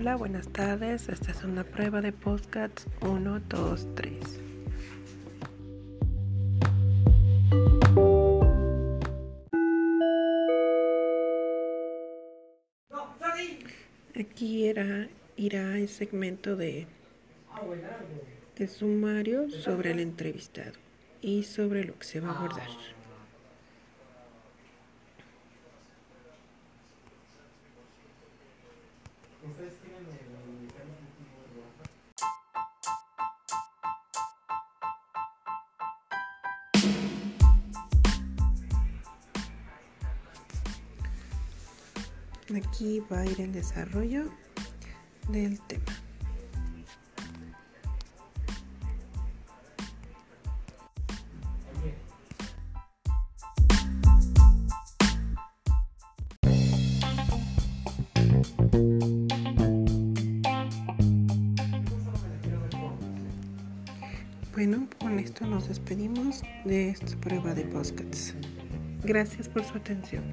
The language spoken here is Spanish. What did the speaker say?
Hola, buenas tardes. Esta es una prueba de podcast 1, 2, 3. Aquí era, irá el segmento de, de sumario sobre el entrevistado y sobre lo que se va a abordar. Aquí va a ir el desarrollo del tema. Bueno, con esto nos despedimos de esta prueba de podcasts. Gracias por su atención.